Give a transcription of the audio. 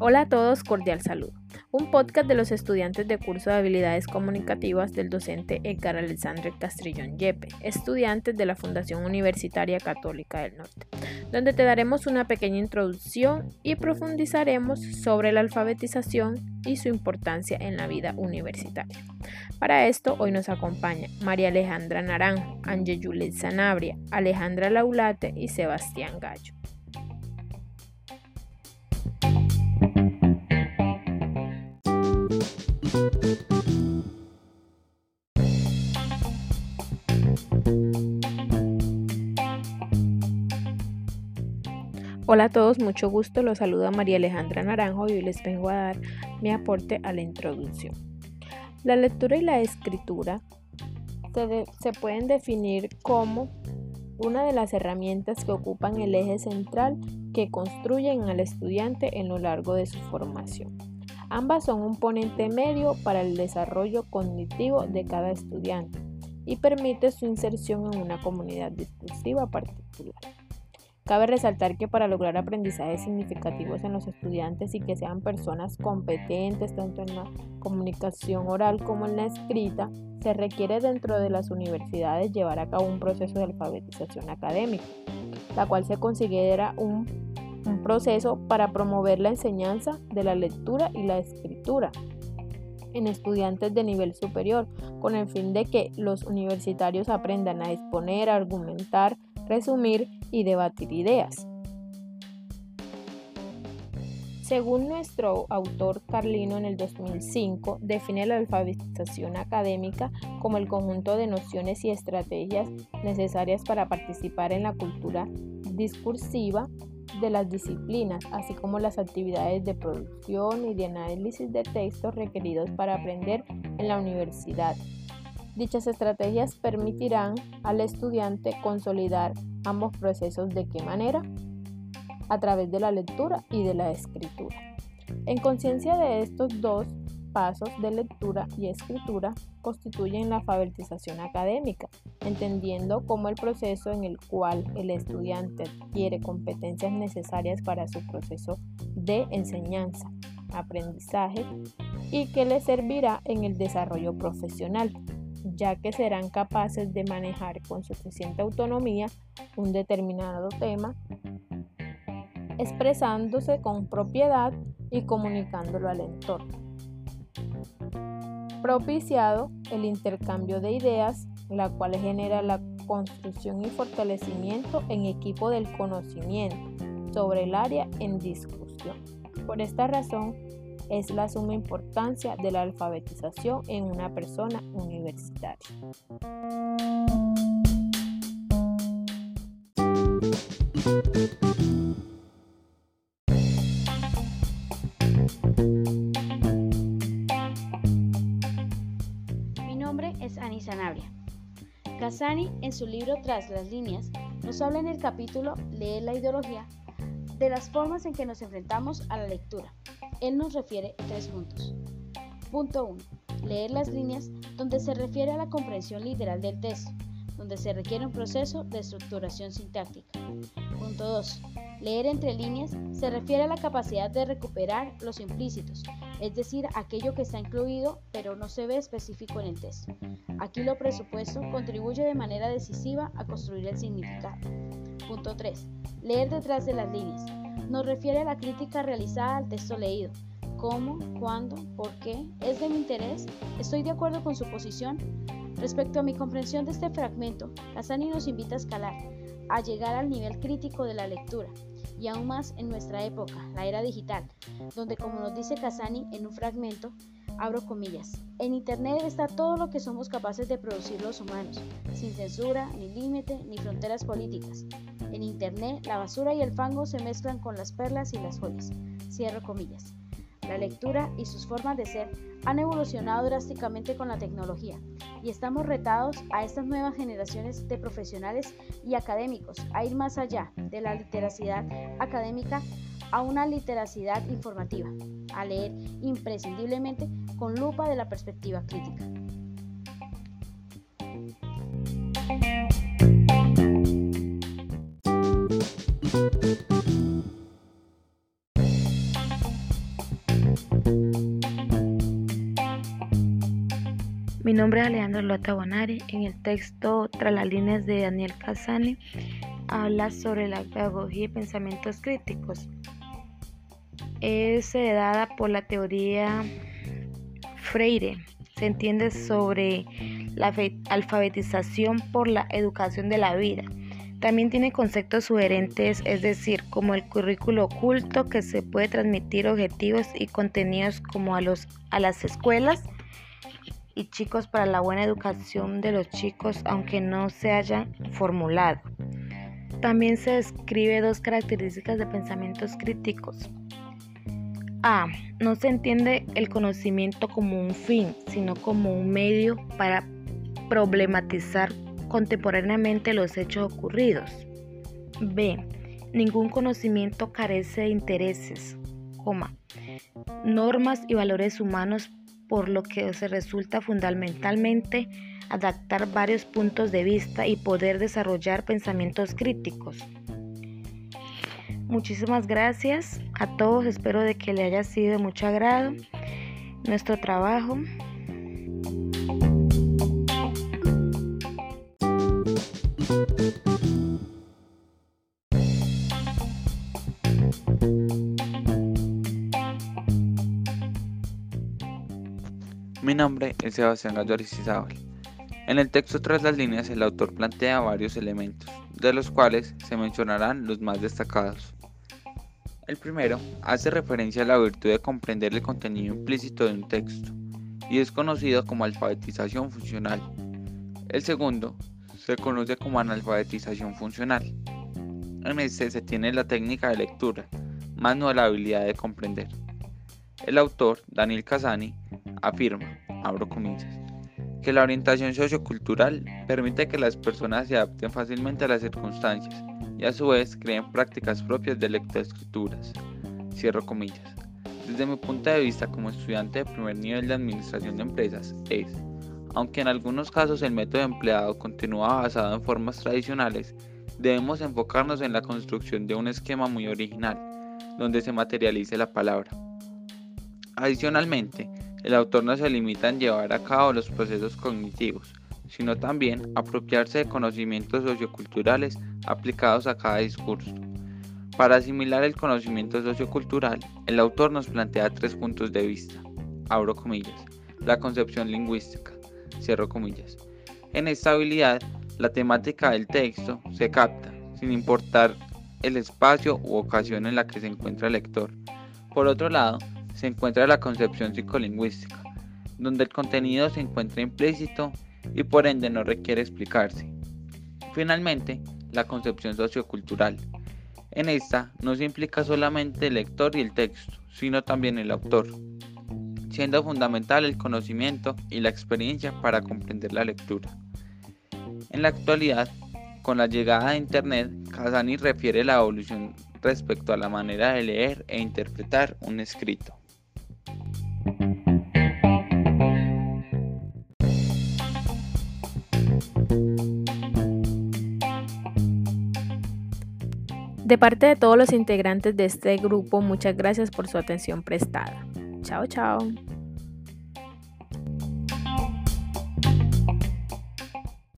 Hola a todos, cordial saludo. Un podcast de los estudiantes de curso de habilidades comunicativas del docente Edgar Alexandre Castrillón Yepe, estudiantes de la Fundación Universitaria Católica del Norte, donde te daremos una pequeña introducción y profundizaremos sobre la alfabetización y su importancia en la vida universitaria. Para esto, hoy nos acompaña María Alejandra Naranjo, Ángel Juliet Sanabria, Alejandra Laulate y Sebastián Gallo. Hola a todos, mucho gusto. Los saluda María Alejandra Naranjo y hoy les vengo a dar mi aporte a la introducción. La lectura y la escritura se, se pueden definir como una de las herramientas que ocupan el eje central que construyen al estudiante en lo largo de su formación. Ambas son un ponente medio para el desarrollo cognitivo de cada estudiante y permite su inserción en una comunidad discursiva particular. Cabe resaltar que para lograr aprendizajes significativos en los estudiantes y que sean personas competentes tanto en la comunicación oral como en la escrita, se requiere dentro de las universidades llevar a cabo un proceso de alfabetización académica, la cual se considera un, proceso para promover la enseñanza de la lectura y la escritura en estudiantes de nivel superior, con el fin de que los universitarios aprendan a exponer, a argumentar, resumir y debatir ideas. Según nuestro autor Carlino en el 2005, define la alfabetización académica como el conjunto de nociones y estrategias necesarias para participar en la cultura discursiva de las disciplinas, así como las actividades de producción y de análisis de textos requeridos para aprender en la universidad. Dichas estrategias permitirán al estudiante consolidar ambos procesos de qué manera? A través de la lectura y de la escritura. En conciencia de estos dos pasos de lectura y escritura constituyen la alfabetización académica, entendiendo como el proceso en el cual el estudiante adquiere competencias necesarias para su proceso de enseñanza, aprendizaje y que le servirá en el desarrollo profesional, ya que serán capaces de manejar con suficiente autonomía un determinado tema, expresándose con propiedad y comunicándolo al entorno. Propiciado el intercambio de ideas, la cual genera la construcción y fortalecimiento en equipo del conocimiento sobre el área en discusión. Por esta razón, es la suma importancia de la alfabetización en una persona universitaria. Mi nombre es Ani Sanabria. Casani, en su libro Tras las líneas, nos habla en el capítulo Leer la ideología de las formas en que nos enfrentamos a la lectura. Él nos refiere tres puntos. Punto 1. Leer las líneas donde se refiere a la comprensión literal del texto, donde se requiere un proceso de estructuración sintáctica. Punto 2. Leer entre líneas se refiere a la capacidad de recuperar los implícitos, es decir, aquello que está incluido pero no se ve específico en el texto. Aquí lo presupuesto contribuye de manera decisiva a construir el significado. Punto 3. Leer detrás de las líneas nos refiere a la crítica realizada al texto leído. ¿Cómo? ¿Cuándo? ¿Por qué? ¿Es de mi interés? ¿Estoy de acuerdo con su posición? Respecto a mi comprensión de este fragmento, Casani nos invita a escalar, a llegar al nivel crítico de la lectura, y aún más en nuestra época, la era digital, donde como nos dice Casani en un fragmento, abro comillas, en Internet está todo lo que somos capaces de producir los humanos, sin censura, ni límite, ni fronteras políticas. En Internet, la basura y el fango se mezclan con las perlas y las joyas. Cierro comillas. La lectura y sus formas de ser han evolucionado drásticamente con la tecnología y estamos retados a estas nuevas generaciones de profesionales y académicos a ir más allá de la literacidad académica a una literacidad informativa, a leer imprescindiblemente con lupa de la perspectiva crítica. Nombre es Alejandro Lota Bonari. En el texto Tras las líneas de Daniel Casani habla sobre la pedagogía y pensamientos críticos. Es dada por la teoría Freire. Se entiende sobre la alfabetización por la educación de la vida. También tiene conceptos sugerentes, es decir, como el currículo oculto que se puede transmitir objetivos y contenidos como a, los, a las escuelas y chicos para la buena educación de los chicos aunque no se hayan formulado. También se describe dos características de pensamientos críticos. A. No se entiende el conocimiento como un fin, sino como un medio para problematizar contemporáneamente los hechos ocurridos. B. Ningún conocimiento carece de intereses, normas y valores humanos por lo que se resulta fundamentalmente adaptar varios puntos de vista y poder desarrollar pensamientos críticos. Muchísimas gracias a todos, espero de que le haya sido de mucho agrado nuestro trabajo. Mi nombre es Sebastián Gallo Aristizábal. En el texto tras las líneas el autor plantea varios elementos, de los cuales se mencionarán los más destacados. El primero hace referencia a la virtud de comprender el contenido implícito de un texto, y es conocido como alfabetización funcional. El segundo se conoce como analfabetización funcional. En este se tiene la técnica de lectura, más no la habilidad de comprender. El autor, Daniel Casani, afirma, abro comillas, que la orientación sociocultural permite que las personas se adapten fácilmente a las circunstancias y a su vez creen prácticas propias de lectoescrituras. Cierro comillas. Desde mi punto de vista como estudiante de primer nivel de administración de empresas es, aunque en algunos casos el método empleado continúa basado en formas tradicionales, debemos enfocarnos en la construcción de un esquema muy original, donde se materialice la palabra. Adicionalmente, el autor no se limita en llevar a cabo los procesos cognitivos, sino también apropiarse de conocimientos socioculturales aplicados a cada discurso. Para asimilar el conocimiento sociocultural, el autor nos plantea tres puntos de vista. Abro comillas. La concepción lingüística. Cierro comillas. En esta habilidad, la temática del texto se capta, sin importar el espacio u ocasión en la que se encuentra el lector. Por otro lado, se encuentra la concepción psicolingüística, donde el contenido se encuentra implícito y por ende no requiere explicarse. Finalmente, la concepción sociocultural. En esta no se implica solamente el lector y el texto, sino también el autor, siendo fundamental el conocimiento y la experiencia para comprender la lectura. En la actualidad, con la llegada de Internet, Casani refiere la evolución respecto a la manera de leer e interpretar un escrito. De parte de todos los integrantes de este grupo, muchas gracias por su atención prestada. Chao, chao.